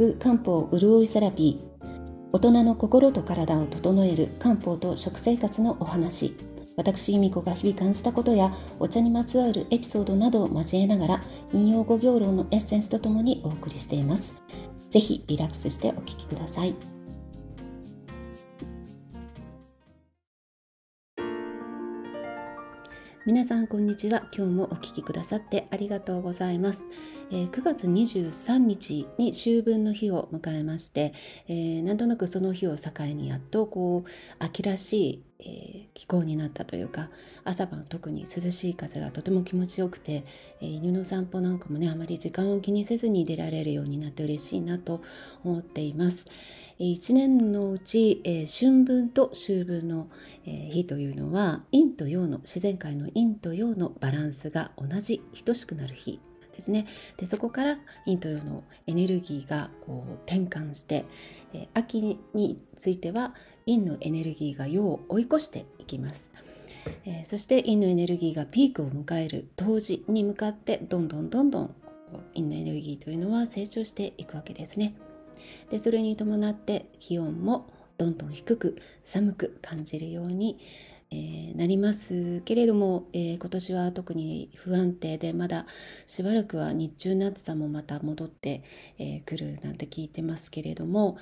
食漢方潤いセラピー。大人の心と体を整える漢方と食生活のお話。私由美子が日々感じたことやお茶にまつわるエピソードなどを交えながら引用語行論のエッセンスとともにお送りしています。ぜひリラックスしてお聴きください。皆さんこんにちは。今日もお聞きくださってありがとうございます、えー、9月23日に秋分の日を迎えまして、えー、なんとなくその日を境にやっとこう秋らしいえー、気候になったというか朝晩特に涼しい風がとても気持ちよくて、えー、犬の散歩なんかもねあまり時間を気にせずに出られるようになって嬉しいなと思っています。えー、1年のうち、え春分と秋分の、え日というのは陰と陽の自然界の陰と陽のバランスが同じ等しくなる日ですねでそこから陰と陽のエネルギーがこう転換して、え秋については陰のエネルギーが陽を追い越していきます。えー、そして陰のエネルギーがピークを迎える冬至に向かってどんどんどんどん陰のエネルギーというのは成長していくわけですね。でそれに伴って気温もどんどん低く寒く感じるように、えー、なりますけれども、えー、今年は特に不安定でまだしばらくは日中の暑さもまた戻ってく、えー、るなんて聞いてますけれども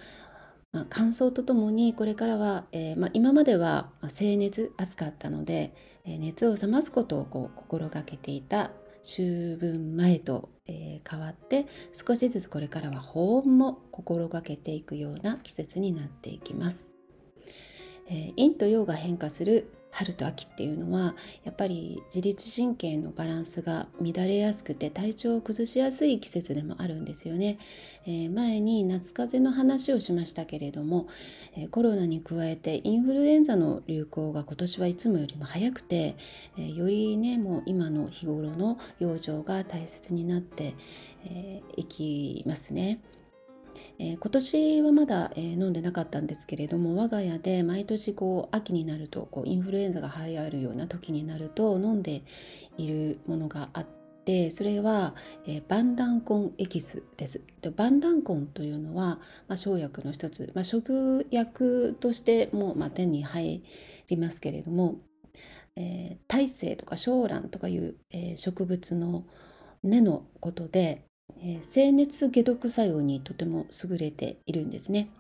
まあ、乾燥とともにこれからは、えー、まあ、今までは静熱暑かったので、えー、熱を冷ますことをこう心がけていた秋分前と、えー、変わって少しずつこれからは保温も心がけていくような季節になっていきます。え陰と陽が変化する春と秋っていうのはやっぱり自律神経のバランスが乱れやすくて体調を崩しやすい季節でもあるんですよね、えー、前に夏風邪の話をしましたけれども、えー、コロナに加えてインフルエンザの流行が今年はいつもよりも早くて、えー、よりねもう今の日頃の養生が大切になってい、えきますね。えー、今年はまだ、えー、飲んでなかったんですけれども我が家で毎年こう秋になるとこうインフルエンザが流行るような時になると飲んでいるものがあってそれは、えー、バンランコンエキスです。でバンランコンというのは、まあ、生薬の一つ、まあ、食薬としても、まあ、手に入りますけれども、えー、大西とか小蘭とかいう、えー、植物の根のことでえー、清熱解毒作用にとても優れているんですね。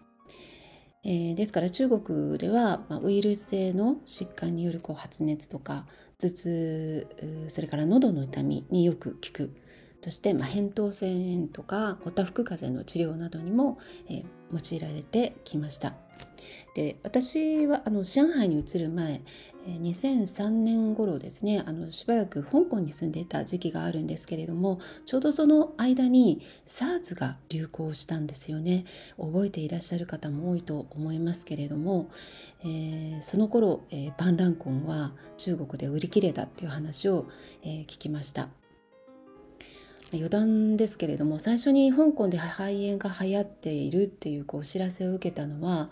えー、ですから中国では、まあ、ウイルス性の疾患によるこう発熱とか頭痛それから喉の痛みによく効くそして、まあ、扁桃腺炎とかおたふく風邪の治療などにも、えー、用いられてきました。で私はあの上海に移る前2003年頃ですねあのしばらく香港に住んでいた時期があるんですけれどもちょうどその間に SARS が流行したんですよね。覚えていらっしゃる方も多いと思いますけれども、えー、その頃、えー、バンランコンは中国で売り切れたっていう話を、えー、聞きました。余談ですけれども最初に香港で肺炎が流行っているっていうこうお知らせを受けたのは、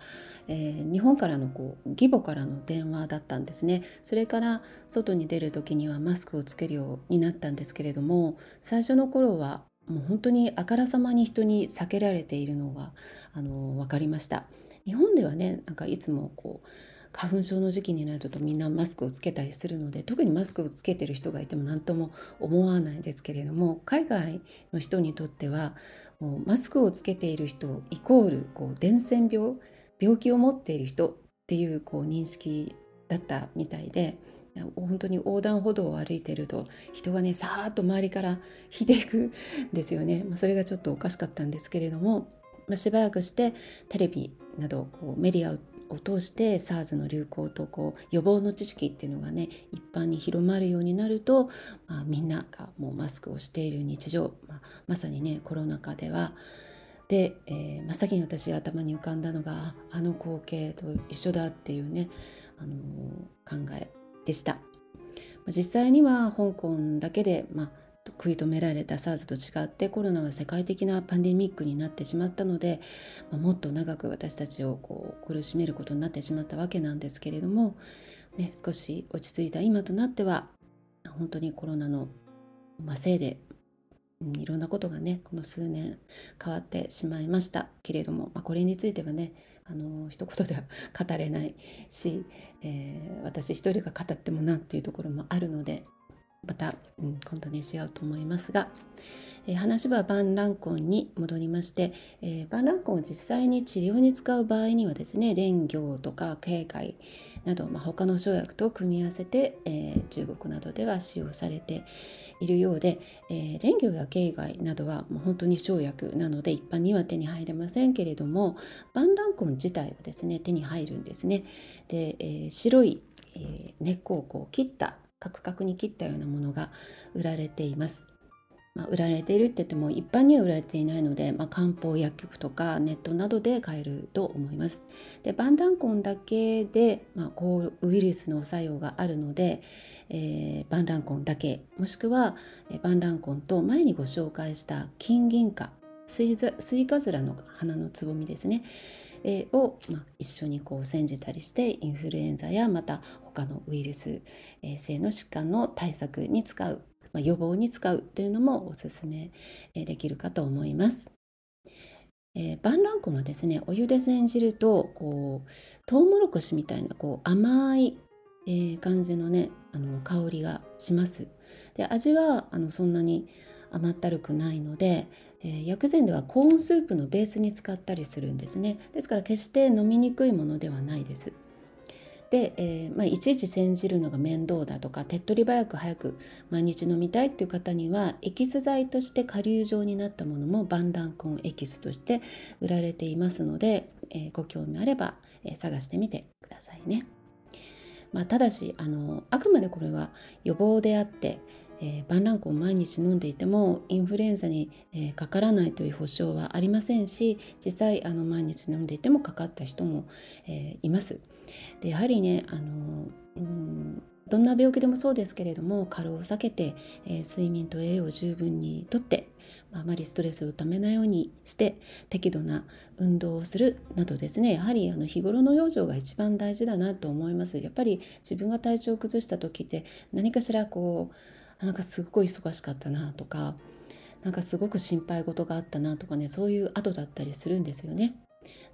えー、日本からのこう義母からの電話だったんですね。それから外に出る時にはマスクをつけるようになったんですけれども最初の頃はもう本当にあからさまに人に避けられているのがあの分かりました。日本ではねなんかいつもこう花粉症の時期になるとみんなマスクをつけたりするので特にマスクをつけてる人がいても何とも思わないですけれども海外の人にとってはもうマスクをつけている人イコールこう伝染病病気を持っている人っていうこう認識だったみたいで本当に横断歩道を歩いてると人がねさーっと周りから引いていくんですよね、まあ、それがちょっとおかしかったんですけれども、まあ、しばらくしてテレビなどこうメディアをを通して SARS の流行とこう予防の知識っていうのがね一般に広まるようになると、まあ、みんながもうマスクをしている日常、まあ、まさにねコロナ禍ではで、えー、真っ先に私頭に浮かんだのがあの光景と一緒だっていうね、あのー、考えでした。実際には香港だけで、まあ、食い止められた SARS と違ってコロナは世界的なパンデミックになってしまったので、まあ、もっと長く私たちをこう苦しめることになってしまったわけなんですけれども、ね、少し落ち着いた今となっては本当にコロナの、まあ、せいでうんいろんなことがねこの数年変わってしまいました。けれども、まあ、これについてはねあの一言では語れないし、えー、私一人が語ってもなっていうところもあるのでまた、うん、今度にしようと思いますが、えー、話はバンランコンに戻りまして、えー、バンランコンを実際に治療に使う場合にはですね蓮魚とか警戒など、まあ、他の生薬と組み合わせて、えー、中国などでは使用されているようで、えー、蓮魚や境外などはもう本当に生薬なので一般には手に入れませんけれどもバンランコン自体はですね手に入るんですね。で、え、白い、え、根っこをこう切ったカクカクに切ったようなものが売られています。まあ、売られているって言っても一般には売られていないので、まあ、漢方薬局とかネットなどで買えると思います。でバンランコンだけで、まあ、こうウイルスの作用があるので、えー、バンランコンだけもしくは、え、バンランコンと前にご紹介した金銀貨スイカズラの花のつぼみですね、を、まあ、一緒にこう煎じたりしてインフルエンザやまた他のウイルス性の疾患の対策に使うまあ、予防に使うというのもおすすめできるかと思います。えー、バンランコはですねお湯で煎じるとこうトウモロコシみたいなこう甘い、えー、感じのねあの香りがします。で味はあのそんなに甘ったるくないので、えー、薬膳ではコーンスープのベースに使ったりするんですねですから決して飲みにくいものではないです。で、えーまあ、いちいち煎じるのが面倒だとか手っ取り早く早く毎日飲みたいっていう方にはエキス剤として顆粒状になったものもバンダンコンエキスとして売られていますので、えー、ご興味あれば、えー、探してみてくださいね。まあ、ただしあのあくまでこれは予防であってえー、バンランコンを毎日飲んでいてもインフルエンザに、えー、かからないという保証はありませんし実際あの毎日飲んでいてもかかった人も、えー、います。でやはりねあの、うん、どんな病気でもそうですけれども過労を避けて、えー、睡眠と栄養を十分にとって、まあまりストレスをためないようにして適度な運動をするなどですねやはりあの日頃の養生が一番大事だなと思いますやっぱり自分が体調を崩した時って何かしらこうなんかすごい忙しかったなとかなんかすごく心配事があったなとかねそういう後だったりするんですよね。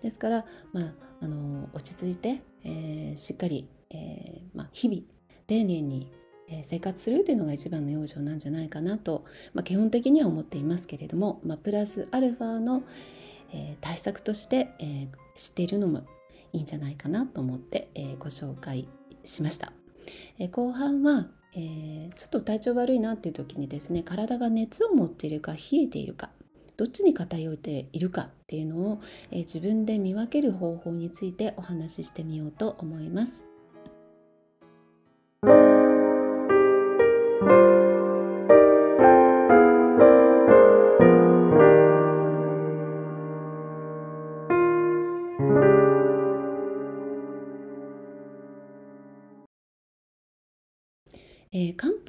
ですから、まあ、あの落ち着いて、えー、しっかり、えーまあ、日々丁寧に生活するというのが一番の養生なんじゃないかなと、まあ、基本的には思っていますけれども、まあ、プラスアルファの、えー、対策として、えー、知っているのもいいんじゃないかなと思って、えー、ご紹介しました。え、後半は、えー、ちょっと体調悪いなっていう時にですね体が熱を持っているか冷えているかどっちに偏っているかっていうのを、えー、自分で見分ける方法についてお話ししてみようと思います。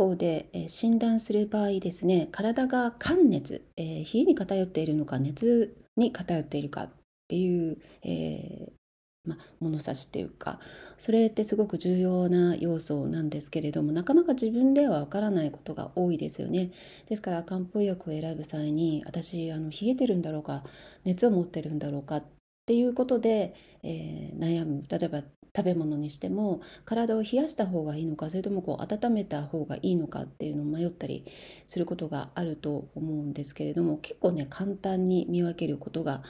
方で、え、診断する場合ですね体が寒熱、えー、冷えに偏っているのか熱に偏っているかっていう、えま、物差しっていうかそれってすごく重要な要素なんですけれどもなかなか自分ではわからないことが多いですよね。ですから漢方薬を選ぶ際に私あの冷えてるんだろうか熱を持ってるんだろうかっていうことで、え悩む。例えば食べ物にしても体を冷やした方がいいのかそれともこう温めた方がいいのかっていうのを迷ったりすることがあると思うんですけれども結構ね簡単に見分けることが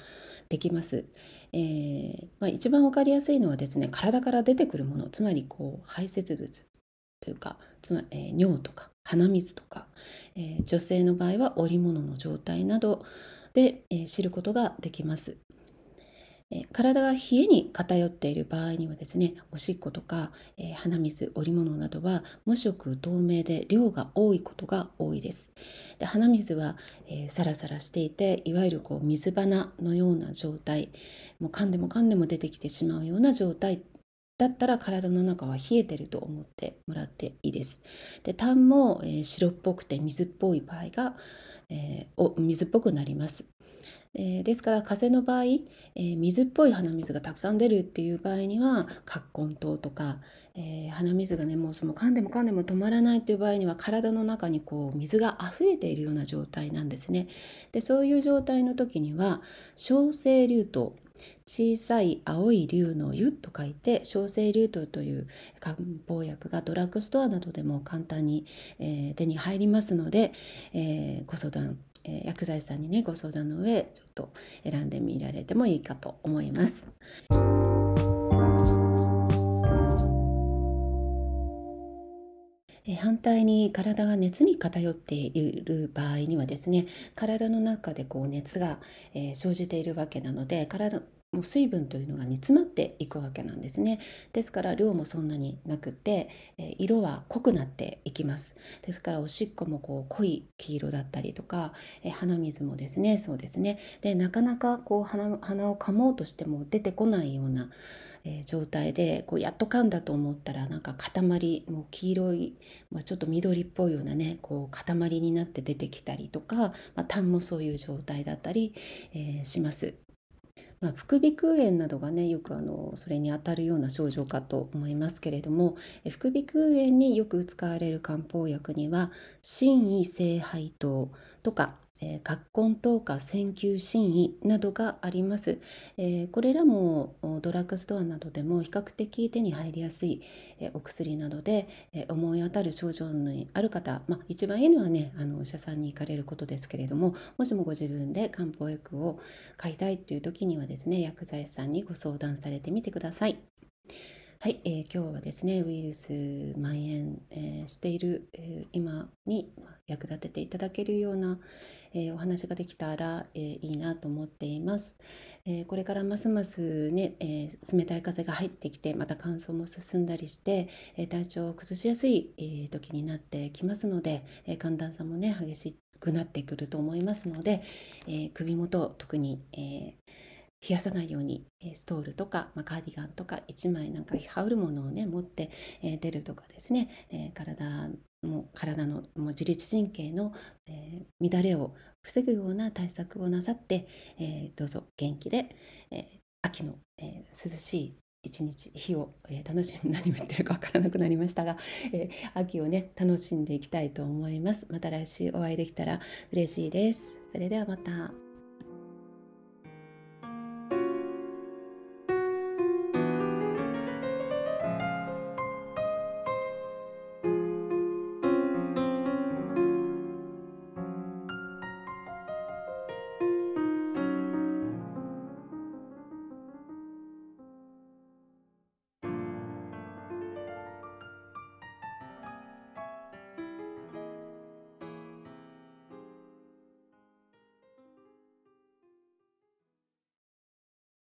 できます。えー、まあ、一番分かりやすいのはですね体から出てくるものつまりこう排泄物というかつまり、えー、尿とか鼻水とか、えー、女性の場合は織物の状態などで、え知ることができます。え体が冷えに偏っている場合にはですねおしっことか、えー、鼻水織物などは無色透明で量が多いことが多いですで鼻水は、えー、サラサラしていていわゆるこう水花のような状態もう噛んでも噛んでも出てきてしまうような状態だったら体の中は冷えてると思ってもらっていいです。で痰も、えー、白っぽくて水っぽい場合が、えー、水っぽくなります。えー、ですから風邪の場合、えー、水っぽい鼻水がたくさん出るっていう場合には葛根湯とか、えー、鼻水がねもうその噛んでも噛んでも止まらないっていう場合には体の中にこう水が溢れているような状態なんですね。でそういう状態の時には小生竜頭小さい青い竜の湯と書いて小生竜頭という漢方薬がドラッグストアなどでも簡単に、えー、手に入りますので、えー、ご相談えー、薬剤師さんにねご相談の上ちょっと選んでみられてもいいかと思います。反対に体が熱に偏っている場合にはですね体の中でこう熱が、生じているわけなので体もう水分というのが煮詰まっていくわけなんですね。ですから量もそんなになくて、え色は濃くなっていきます。ですからおしっこもこう濃い黄色だったりとか、え鼻水もですねそうですね。でなかなかこう鼻鼻を噛もうとしても出てこないような、え状態でこうやっと噛んだと思ったらなんか塊もう黄色い、まあ、ちょっと緑っぽいようなねこう塊になって出てきたりとか、まあ、痰もそういう状態だったり、えー、します。まあ、副鼻腔炎などがねよくあのそれにあたるような症状かと思いますけれども副鼻腔炎によく使われる漢方薬には心異性肺糖とかえ、葛根糖か線球心意などがあります、えー、これらもドラッグストアなどでも比較的手に入りやすい、えー、お薬などで、え思い当たる症状にある方、まあ、一番いいのはねあのお医者さんに行かれることですけれどももしもご自分で漢方薬を買いたいという時にはですね薬剤師さんにご相談されてみてください。はい、えー、今日はですねウイルス蔓延、えー、している、えー、今に役立てていただけるような、えお話ができたら、えいいなと思っています、えこれからますますね、え冷たい風が入ってきてまた乾燥も進んだりして、え体調を崩しやすい、え時になってきますので、え寒暖差もね激しくなってくると思いますので、え首元特に、え冷やさないようにストールとか、まあ、カーディガンとか1枚なんか羽織るものをね持って、えー、出るとかですね、えー、体も体のもう自律神経の、えー、乱れを防ぐような対策をなさって、えどうぞ元気で、え秋の、え涼しい一日日を、えー、楽しむ 何を言ってるかわからなくなりましたが、えー、秋をね楽しんでいきたいと思います。また来週お会いできたら嬉しいです。それではまた。